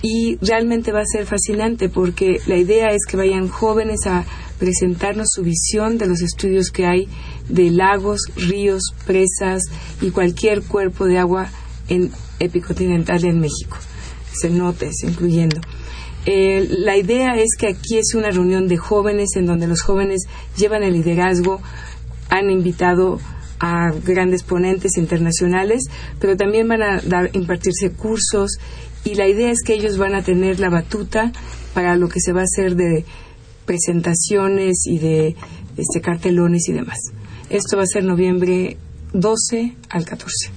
Y realmente va a ser fascinante porque la idea es que vayan jóvenes a presentarnos su visión de los estudios que hay de lagos, ríos, presas y cualquier cuerpo de agua en epicontinental en México, cenotes incluyendo. Eh, la idea es que aquí es una reunión de jóvenes en donde los jóvenes llevan el liderazgo, han invitado a grandes ponentes internacionales, pero también van a dar, impartirse cursos y la idea es que ellos van a tener la batuta para lo que se va a hacer de presentaciones y de este, cartelones y demás. Esto va a ser noviembre 12 al 14.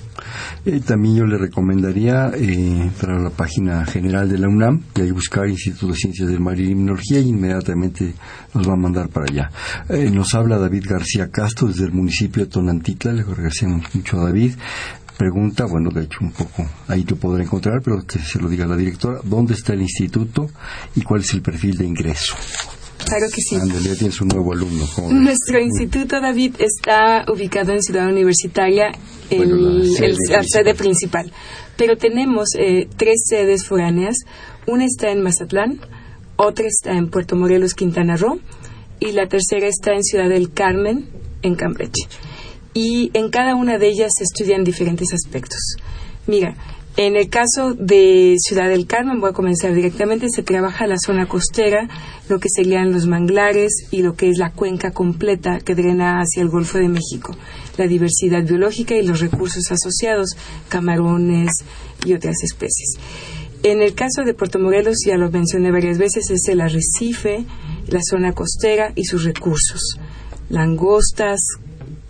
Y también yo le recomendaría eh, entrar a la página general de la UNAM y ahí buscar Instituto de Ciencias del Mar y Limnología y inmediatamente nos va a mandar para allá. Eh, nos habla David García Castro desde el municipio de Tonantitla, le agradecemos mucho a David. Pregunta, bueno, de hecho un poco ahí lo podrá encontrar, pero que se lo diga la directora, ¿dónde está el instituto y cuál es el perfil de ingreso? Claro que sí. Ándale, ya tienes un nuevo alumno. Nuestro instituto, David, está ubicado en Ciudad Universitaria, el- Bueno, la el- sede la sede principal. Pero tenemos eh, tres sedes foráneas. Una está en Mazatlán, otra está en Puerto Morelos, Quintana Roo, y la tercera está en Ciudad del Carmen, en Campeche. Y en cada una de ellas se estudian diferentes aspectos. Mira, en el caso de Ciudad del Carmen, voy a comenzar directamente, se trabaja la zona costera, lo que serían los manglares y lo que es la cuenca completa que drena hacia el Golfo de México, la diversidad biológica y los recursos asociados, camarones y otras especies. En el caso de Puerto Morelos, ya lo mencioné varias veces, es el arrecife, la zona costera y sus recursos. Langostas,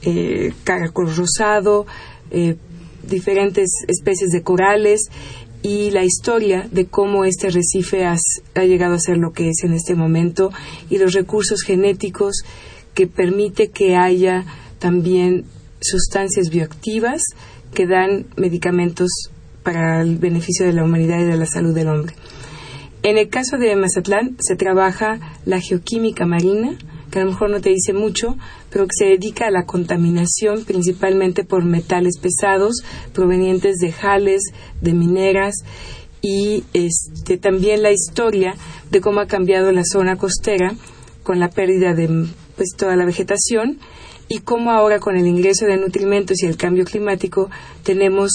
eh, caracol rosado, eh, diferentes especies de corales y la historia de cómo este arrecife ha llegado a ser lo que es en este momento y los recursos genéticos que permite que haya también sustancias bioactivas que dan medicamentos para el beneficio de la humanidad y de la salud del hombre. En el caso de Mazatlán se trabaja la geoquímica marina, que a lo mejor no te dice mucho, pero que se dedica a la contaminación principalmente por metales pesados provenientes de jales, de mineras y este, también la historia de cómo ha cambiado la zona costera con la pérdida de pues, toda la vegetación y cómo ahora con el ingreso de nutrimentos y el cambio climático tenemos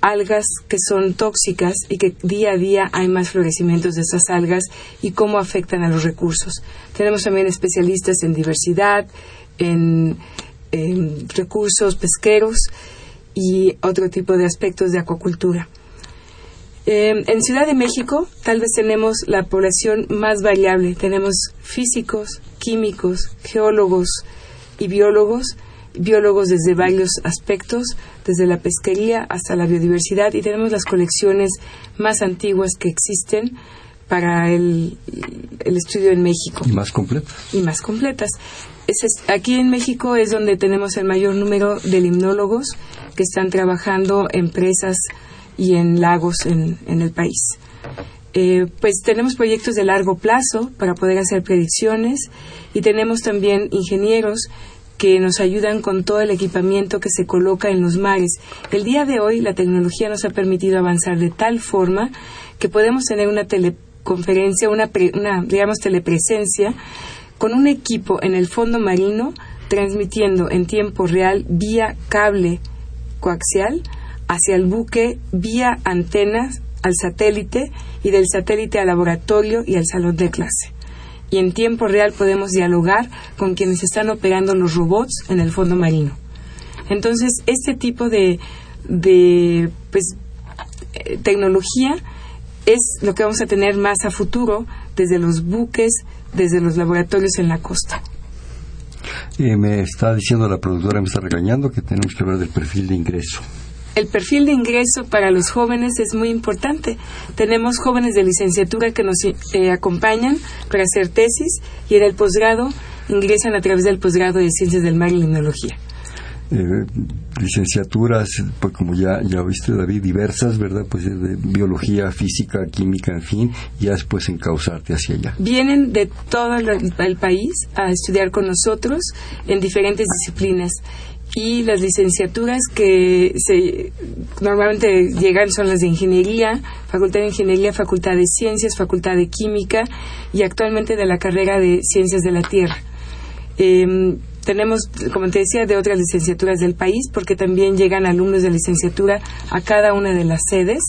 algas que son tóxicas y que día a día hay más florecimientos de esas algas y cómo afectan a los recursos. Tenemos también especialistas en diversidad, en, recursos pesqueros y otro tipo de aspectos de acuacultura. Eh, en Ciudad de México tal vez tenemos la población más variable. Tenemos físicos, químicos, geólogos y biólogos, biólogos desde varios aspectos, desde la pesquería hasta la biodiversidad y tenemos las colecciones más antiguas que existen para el, el estudio en México Y más completo. y más completas. Es- es- aquí en México es donde tenemos el mayor número de limnólogos que están trabajando en presas y en lagos en, en el país. Eh, pues tenemos proyectos de largo plazo para poder hacer predicciones y tenemos también ingenieros que nos ayudan con todo el equipamiento que se coloca en los mares. El día de hoy la tecnología nos ha permitido avanzar de tal forma que podemos tener una teleconferencia, una, pre- una digamos telepresencia con un equipo en el fondo marino transmitiendo en tiempo real vía cable coaxial hacia el buque vía antenas al satélite y del satélite al laboratorio y al salón de clase. Y en tiempo real podemos dialogar con quienes están operando los robots en el fondo marino. Entonces, este tipo de, de pues, eh, tecnología es lo que vamos a tener más a futuro desde los buques, desde los laboratorios en la costa. Eh, me está diciendo la productora, me está regañando que tenemos que hablar del perfil de ingreso. El perfil de ingreso para los jóvenes es muy importante. Tenemos jóvenes de licenciatura que nos eh, acompañan para hacer tesis y en el posgrado ingresan a través del posgrado de Ciencias del Mar y Limnología. Eh, licenciaturas, pues como ya, ya viste David, diversas, ¿verdad? Pues de biología, física, química, en fin, ya después encauzarte hacia allá. Vienen de todo el, el país a estudiar con nosotros en diferentes disciplinas y las licenciaturas que se, normalmente llegan son las de ingeniería, facultad de ingeniería, facultad de ciencias, facultad de química y actualmente de la carrera de ciencias de la tierra. Eh, tenemos, como te decía, de otras licenciaturas del país, porque también llegan alumnos de licenciatura a cada una de las sedes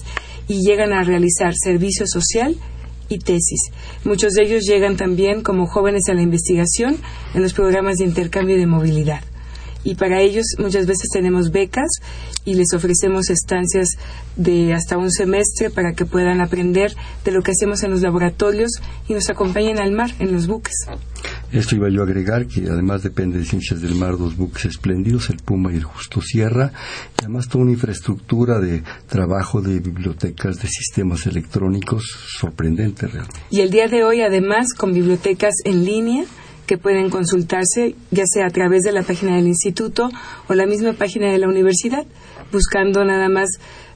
y llegan a realizar servicio social y tesis. Muchos de ellos llegan también como jóvenes a la investigación en los programas de intercambio de movilidad. Y para ellos muchas veces tenemos becas y les ofrecemos estancias de hasta un semestre para que puedan aprender de lo que hacemos en los laboratorios y nos acompañen al mar en los buques. Esto iba yo a agregar que además depende de Ciencias del Mar dos buques espléndidos, el Puma y el Justo Sierra, y además toda una infraestructura de trabajo de bibliotecas, de sistemas electrónicos sorprendente realmente. Y el día de hoy, además, con bibliotecas en línea que pueden consultarse, ya sea a través de la página del instituto o la misma página de la universidad, buscando nada más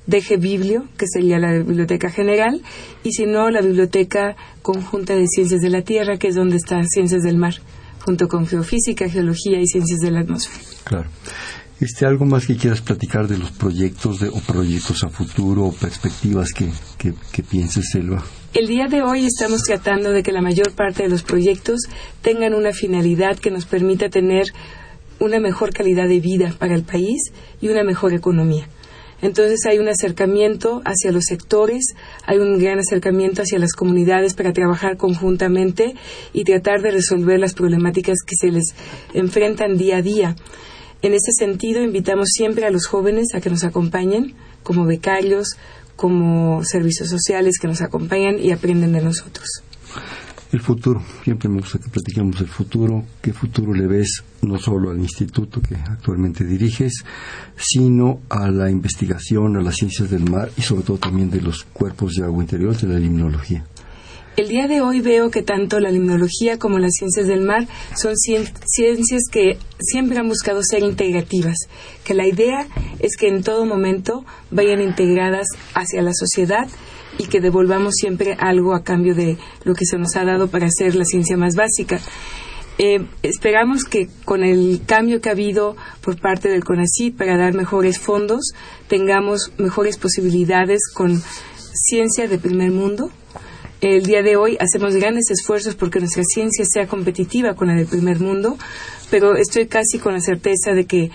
DG Biblio, que sería la biblioteca general, y si no, la biblioteca conjunta de ciencias de la Tierra, que es donde está ciencias del mar, junto con geofísica, geología y ciencias de la atmósfera. Claro. Este, ¿Algo más que quieras platicar de los proyectos o proyectos a futuro o perspectivas que, que, que pienses, Selva? El día de hoy estamos tratando de que la mayor parte de los proyectos tengan una finalidad que nos permita tener una mejor calidad de vida para el país y una mejor economía. Entonces hay un acercamiento hacia los sectores, hay un gran acercamiento hacia las comunidades para trabajar conjuntamente y tratar de resolver las problemáticas que se les enfrentan día a día. En ese sentido, invitamos siempre a los jóvenes a que nos acompañen como becarios, como servicios sociales que nos acompañan y aprenden de nosotros. El futuro, siempre me gusta que platiquemos del futuro. ¿Qué futuro le ves no solo al instituto que actualmente diriges, sino a la investigación, a las ciencias del mar y sobre todo también de los cuerpos de agua interior, de la limnología? El día de hoy veo que tanto la limnología como las ciencias del mar son ciencias que siempre han buscado ser integrativas, que la idea es que en todo momento vayan integradas hacia la sociedad y que devolvamos siempre algo a cambio de lo que se nos ha dado para hacer la ciencia más básica. Eh, esperamos que con el cambio que ha habido por parte del CONACYT para dar mejores fondos, tengamos mejores posibilidades con ciencia de primer mundo, el día de hoy hacemos grandes esfuerzos porque nuestra ciencia sea competitiva con la del primer mundo, pero estoy casi con la certeza de que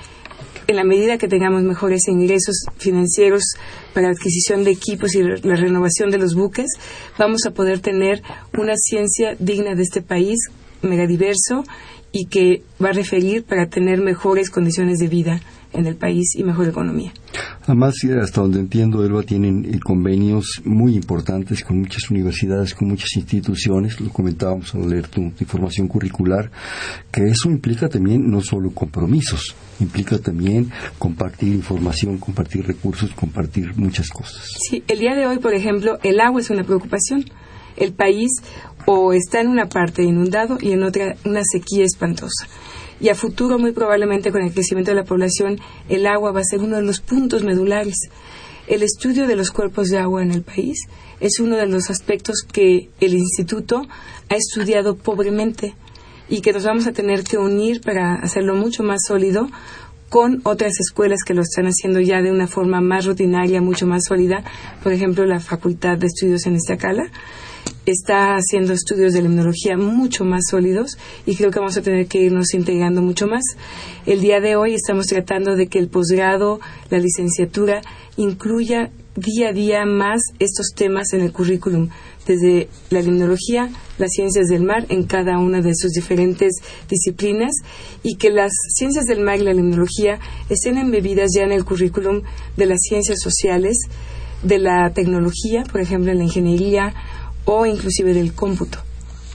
en la medida que tengamos mejores ingresos financieros para la adquisición de equipos y la renovación de los buques, vamos a poder tener una ciencia digna de este país, megadiverso, y que va a referir para tener mejores condiciones de vida en el país y mejor economía. Además, hasta donde entiendo, Elba, tienen eh, convenios muy importantes con muchas universidades, con muchas instituciones, lo comentábamos al leer tu, información curricular, que eso implica también no solo compromisos, implica también compartir información, compartir recursos, compartir muchas cosas. Sí, el día de hoy, por ejemplo, el agua es una preocupación. El país o está en una parte inundado y en otra una sequía espantosa y a futuro muy probablemente con el crecimiento de la población el agua va a ser uno de los puntos medulares. El estudio de los cuerpos de agua en el país es uno de los aspectos que el instituto ha estudiado pobremente y que nos vamos a tener que unir para hacerlo mucho más sólido con otras escuelas que lo están haciendo ya de una forma más rutinaria, mucho más sólida, por ejemplo la Facultad de Estudios en Iztacala está haciendo estudios de limnología mucho más sólidos y creo que vamos a tener que irnos integrando mucho más. El día de hoy estamos tratando de que el posgrado, la licenciatura, incluya día a día más estos temas en el currículum, desde la limnología, las ciencias del mar en cada una de sus diferentes disciplinas y que las ciencias del mar y la limnología estén embebidas ya en el currículum de las ciencias sociales, de la tecnología, por ejemplo, en la ingeniería o inclusive del cómputo,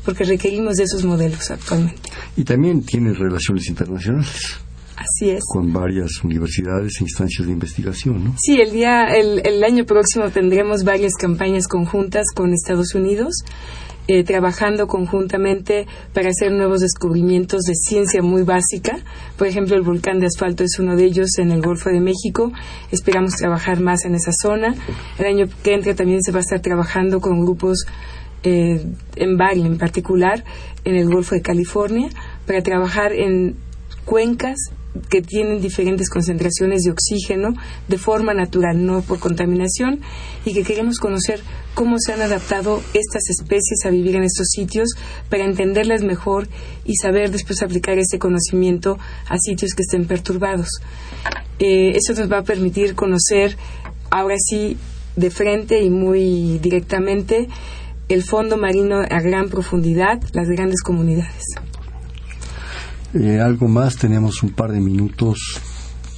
porque requerimos de esos modelos actualmente. Y también tiene relaciones internacionales. Así es. Con varias universidades e instancias de investigación, ¿no? Sí, el, día, el, el año próximo tendremos varias campañas conjuntas con Estados Unidos. Eh, trabajando conjuntamente para hacer nuevos descubrimientos de ciencia muy básica. Por ejemplo, el volcán de asfalto es uno de ellos en el Golfo de México. Esperamos trabajar más en esa zona. El año que entra también se va a estar trabajando con grupos eh, en Bali en particular, en el Golfo de California, para trabajar en cuencas que tienen diferentes concentraciones de oxígeno de forma natural, no por contaminación, y que queremos conocer cómo se han adaptado estas especies a vivir en estos sitios para entenderlas mejor y saber después aplicar ese conocimiento a sitios que estén perturbados. Eh, eso nos va a permitir conocer ahora sí de frente y muy directamente el fondo marino a gran profundidad, las grandes comunidades. Eh, algo más, tenemos un par de minutos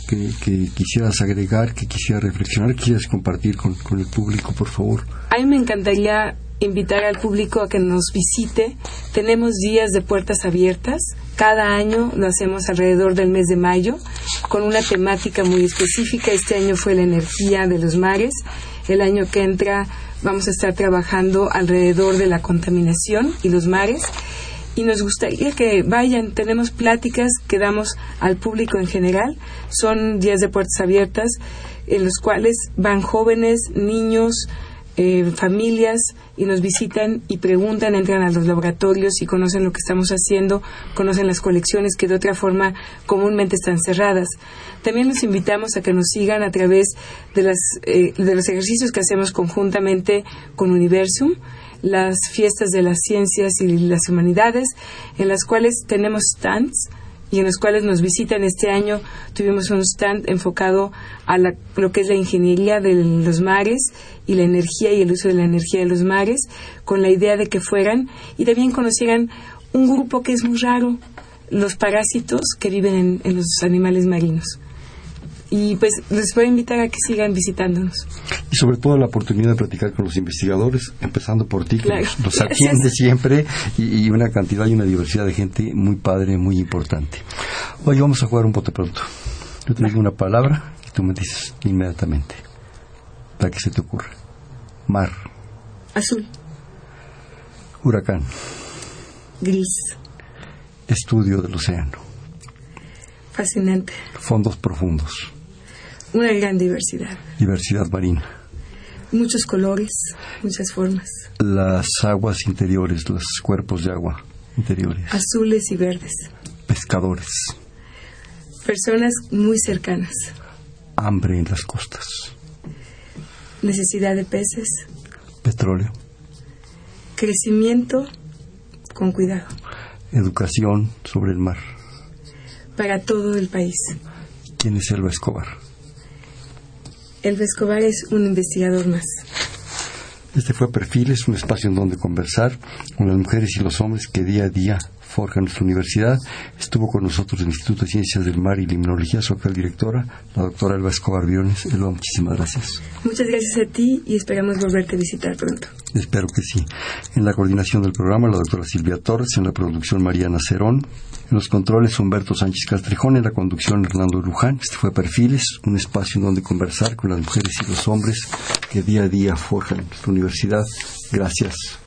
que, quisieras agregar, que quisieras reflexionar, que quisieras compartir con, con el público, por favor. A mí me encantaría invitar al público a que nos visite. Tenemos días de puertas abiertas. Cada año lo hacemos alrededor del mes de mayo con una temática muy específica. Este año fue la energía de los mares. El año que entra vamos a estar trabajando alrededor de la contaminación y los mares y nos gustaría que vayan. Tenemos pláticas que damos al público en general. Son días de puertas abiertas en los cuales van jóvenes, niños, eh, familias y nos visitan y preguntan, entran a los laboratorios y conocen lo que estamos haciendo, conocen las colecciones que de otra forma comúnmente están cerradas. También los invitamos a que nos sigan a través de, las, eh, de los ejercicios que hacemos conjuntamente con Universum, las fiestas de las ciencias y las humanidades, en las cuales tenemos stands y en los cuales nos visitan este año. Tuvimos un stand enfocado a lo que es la ingeniería de los mares y la energía y el uso de la energía de los mares, con la idea de que fueran y también conocieran un grupo que es muy raro, los parásitos que viven en los animales marinos y pues les voy a invitar a que sigan visitándonos. Y sobre todo la oportunidad de platicar con los investigadores, empezando por ti, que nos, atiende siempre, y, una cantidad y una diversidad de gente muy padre, muy importante. Hoy vamos a jugar un pote pronto. Yo te digo una palabra y tú me dices inmediatamente. ¿Para qué se te ocurre? Mar. Azul. Huracán. Gris. Estudio del océano. Fascinante. Fondos profundos. Una gran diversidad. Diversidad marina. Muchos colores, muchas formas. Las aguas interiores, los cuerpos de agua interiores. Azules y verdes. Pescadores. Personas muy cercanas. Hambre en las costas. Necesidad de peces. Petróleo. Crecimiento con cuidado. Educación sobre el mar. Para todo el país. ¿Quién es Elba Escobar? Elba Escobar es un investigador más. Este fue Perfiles, un espacio en donde conversar con las mujeres y los hombres que día a día forjan nuestra universidad. Estuvo con nosotros el Instituto de Ciencias del Mar y Limnología, su actual directora, la doctora Elba Escobar Biones. Elba, muchísimas gracias. Muchas gracias a ti y esperamos volverte a visitar pronto. Espero que sí. En la coordinación del programa, la doctora Silvia Torres, en la producción Mariana Cerón, en los controles Humberto Sánchez Castrejón, en la conducción Hernando Luján. Este fue Perfiles, un espacio en donde conversar con las mujeres y los hombres que día a día forjan nuestra universidad. Gracias.